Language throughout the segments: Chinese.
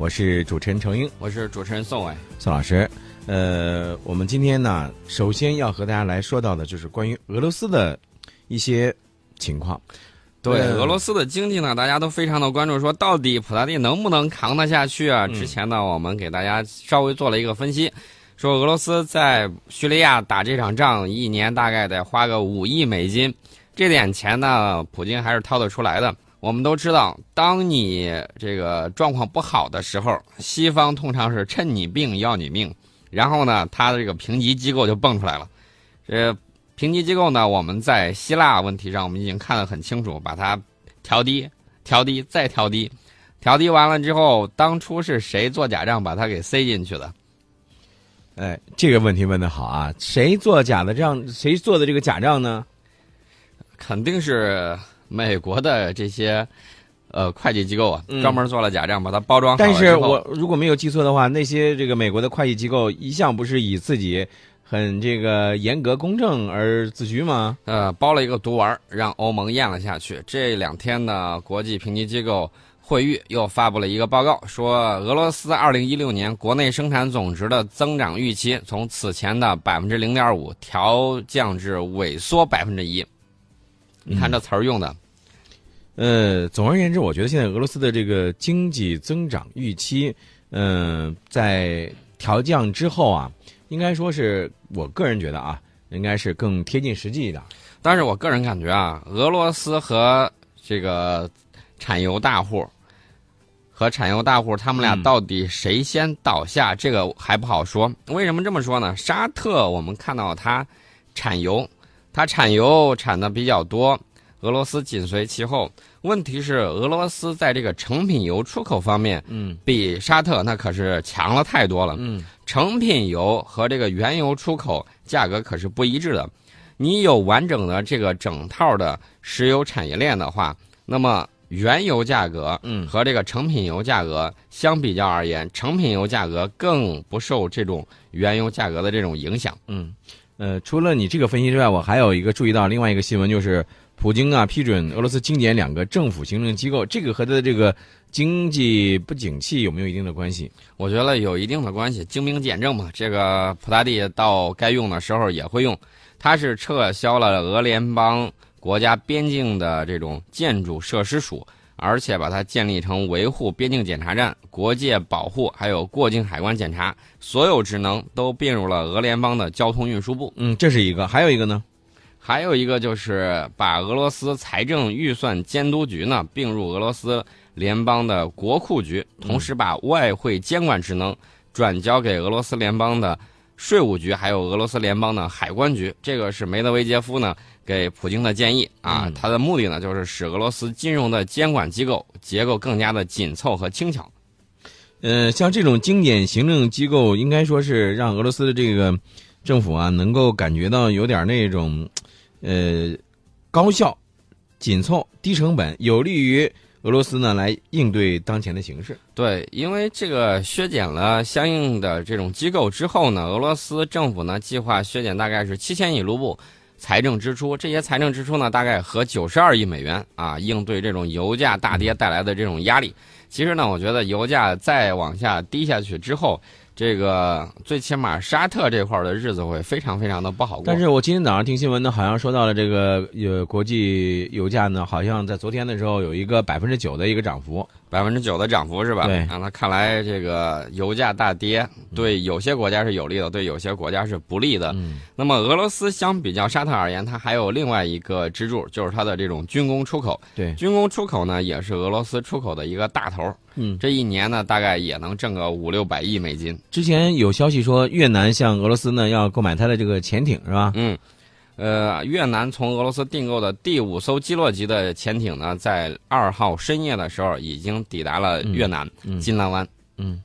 我是主持人程英，我是主持人宋伟，宋老师。呃，我们今天呢，首先要和大家来说到的就是关于俄罗斯的一些情况。对俄罗斯的经济呢，大家都非常的关注，说到底普大帝能不能扛得下去啊？之前呢，我们给大家稍微做了一个分析，说俄罗斯在叙利亚打这场仗，一年大概得花个五亿美金，这点钱呢，普京还是掏得出来的。我们都知道，当你这个状况不好的时候，西方通常是趁你病要你命，然后呢，他的这个评级机构就蹦出来了。这评级机构呢，我们在希腊问题上我们已经看得很清楚，把它调低、调低再调低，调低完了之后，当初是谁做假账把它给塞进去的？哎，这个问题问的好啊！谁做假的账？谁做的这个假账呢？肯定是。美国的这些，呃，会计机构啊，专门做了假账，把它包装好但是我如果没有记错的话，那些这个美国的会计机构一向不是以自己很这个严格公正而自居吗？呃，包了一个毒丸，让欧盟咽了下去。这两天呢，国际评级机构惠誉又发布了一个报告，说俄罗斯二零一六年国内生产总值的增长预期从此前的百分之零点五调降至萎缩百分之一。你看这词儿用的。呃，总而言之，我觉得现在俄罗斯的这个经济增长预期，嗯，在调降之后啊，应该说是我个人觉得啊，应该是更贴近实际的。但是我个人感觉啊，俄罗斯和这个产油大户和产油大户，他们俩到底谁先倒下，这个还不好说。为什么这么说呢？沙特我们看到它产油，它产油产的比较多。俄罗斯紧随其后，问题是俄罗斯在这个成品油出口方面，嗯，比沙特那可是强了太多了。嗯，成品油和这个原油出口价格可是不一致的。你有完整的这个整套的石油产业链的话，那么原油价格，嗯，和这个成品油价格相比较而言，成品油价格更不受这种原油价格的这种影响。嗯，呃，除了你这个分析之外，我还有一个注意到另外一个新闻就是。普京啊，批准俄罗斯精简两个政府行政机构，这个和他的这个经济不景气有没有一定的关系？我觉得有一定的关系，精兵简政嘛。这个普大帝到该用的时候也会用。他是撤销了俄联邦国家边境的这种建筑设施署，而且把它建立成维护边境检查站、国界保护还有过境海关检查，所有职能都并入了俄联邦的交通运输部。嗯，这是一个，还有一个呢？还有一个就是把俄罗斯财政预算监督局呢并入俄罗斯联邦的国库局，同时把外汇监管职能转交给俄罗斯联邦的税务局，还有俄罗斯联邦的海关局。这个是梅德韦杰夫呢给普京的建议啊，他的目的呢就是使俄罗斯金融的监管机构结构更加的紧凑和轻巧。呃，像这种经典行政机构，应该说是让俄罗斯的这个政府啊能够感觉到有点那种。呃，高效、紧凑、低成本，有利于俄罗斯呢来应对当前的形势。对，因为这个削减了相应的这种机构之后呢，俄罗斯政府呢计划削减大概是七千亿卢布财政支出，这些财政支出呢大概和九十二亿美元啊，应对这种油价大跌带来的这种压力。其实呢，我觉得油价再往下低下去之后。这个最起码沙特这块儿的日子会非常非常的不好过。但是我今天早上听新闻呢，好像说到了这个呃国际油价呢，好像在昨天的时候有一个百分之九的一个涨幅。百分之九的涨幅是吧？对，啊，那看来这个油价大跌对有些国家是有利的，对有些国家是不利的。嗯，那么俄罗斯相比较沙特而言，它还有另外一个支柱，就是它的这种军工出口。对，军工出口呢，也是俄罗斯出口的一个大头。嗯，这一年呢，大概也能挣个五六百亿美金。之前有消息说，越南向俄罗斯呢要购买它的这个潜艇，是吧？嗯。呃，越南从俄罗斯订购的第五艘基洛级的潜艇呢，在二号深夜的时候已经抵达了越南金兰湾。嗯，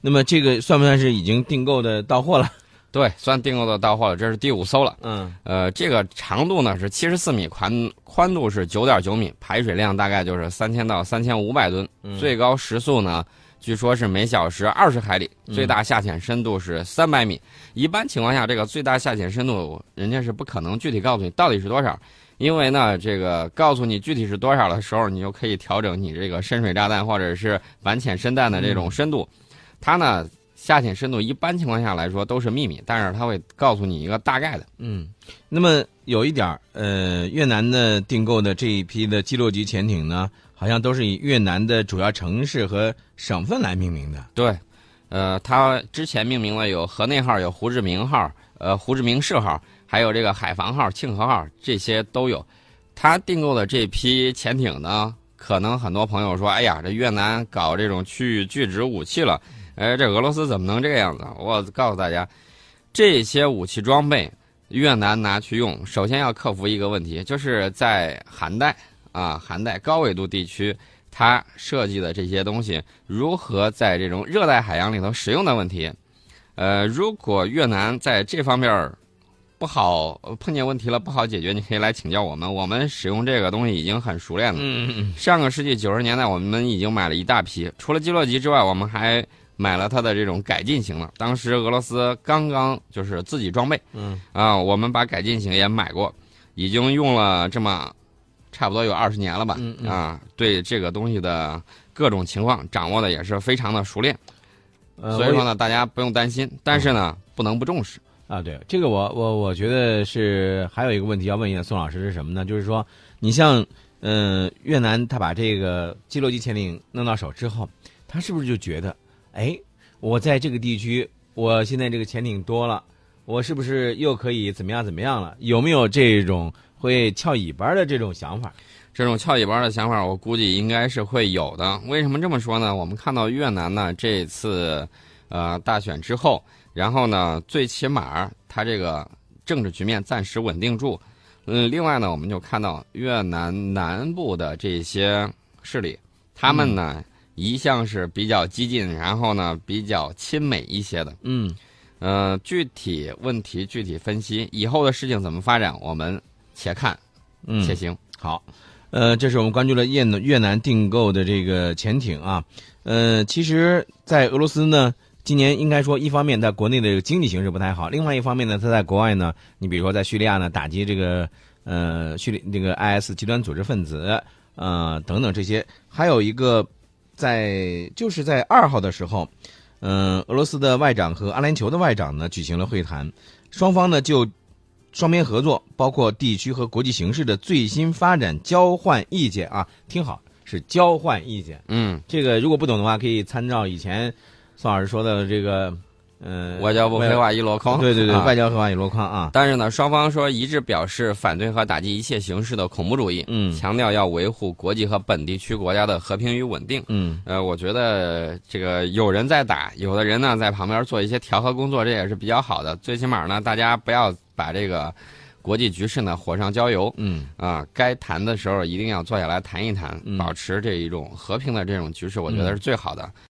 那么这个算不算是已经订购的到货了？对，算订购的到货了，这是第五艘了。嗯，呃，这个长度呢是七十四米，宽宽度是九点九米，排水量大概就是三千到三千五百吨，最高时速呢。据说是每小时二十海里，最大下潜深度是三百米。一般情况下，这个最大下潜深度人家是不可能具体告诉你到底是多少，因为呢，这个告诉你具体是多少的时候，你就可以调整你这个深水炸弹或者是反潜深弹的这种深度。它呢，下潜深度一般情况下来说都是秘密，但是它会告诉你一个大概的。嗯，那么有一点儿，呃，越南的订购的这一批的基洛级潜艇呢，好像都是以越南的主要城市和省份来命名的。对，呃，他之前命名了有河内号、有胡志明号、呃胡志明市号，还有这个海防号、庆和号，这些都有。他订购的这批潜艇呢，可能很多朋友说：“哎呀，这越南搞这种区域拒止武器了，哎，这俄罗斯怎么能这个样子？”我告诉大家，这些武器装备越南拿去用，首先要克服一个问题，就是在寒带啊，寒带高纬度地区。它设计的这些东西如何在这种热带海洋里头使用的问题，呃，如果越南在这方面不好碰见问题了不好解决，你可以来请教我们，我们使用这个东西已经很熟练了。嗯嗯上个世纪九十年代，我们已经买了一大批，除了基洛级之外，我们还买了它的这种改进型了。当时俄罗斯刚刚就是自己装备，嗯啊，我们把改进型也买过，已经用了这么。差不多有二十年了吧，嗯嗯啊，对这个东西的各种情况掌握的也是非常的熟练，呃所以说呢，大家不用担心，但是呢，不能不重视。啊，对这个我我我觉得是还有一个问题要问一下宋老师是什么呢？就是说，你像呃越南，他把这个基洛级潜艇弄到手之后，他是不是就觉得，哎，我在这个地区，我现在这个潜艇多了，我是不是又可以怎么样怎么样了？有没有这种会翘尾巴的这种想法？这种翘尾巴的想法，我估计应该是会有的。为什么这么说呢？我们看到越南呢这次呃大选之后，然后呢，最起码它这个政治局面暂时稳定住。嗯，另外呢，我们就看到越南南部的这些势力，他们呢、一向是比较激进，然后呢比较亲美一些的。嗯呃，具体问题具体分析，以后的事情怎么发展，我们且看嗯，且行。好，呃，这是我们关注了越南越南订购的这个潜艇啊。呃，其实，在俄罗斯呢，今年应该说，一方面在国内的这个经济形势不太好，另外一方面呢，它在国外呢，你比如说在叙利亚呢，打击这个呃叙利这个 IS 极端组织分子，呃等等这些，还有一个在就是在二号的时候，嗯、俄罗斯的外长和阿联酋的外长呢举行了会谈，双方呢就双边合作，包括地区和国际形势的最新发展交换意见啊，听好，是交换意见。嗯，这个如果不懂的话，可以参照以前宋老师说的这个，呃，外交部黑话一箩筐。对对对，啊外交黑话一箩筐啊。但是呢，双方说一致表示反对和打击一切形式的恐怖主义，嗯强调要维护国际和本地区国家的和平与稳定。嗯呃，我觉得这个有人在打，有的人呢在旁边做一些调和工作，这也是比较好的。最起码呢，大家不要把这个国际局势呢火上浇油嗯啊、该谈的时候一定要坐下来谈一谈，嗯保持这一种和平的这种局势，我觉得是最好的。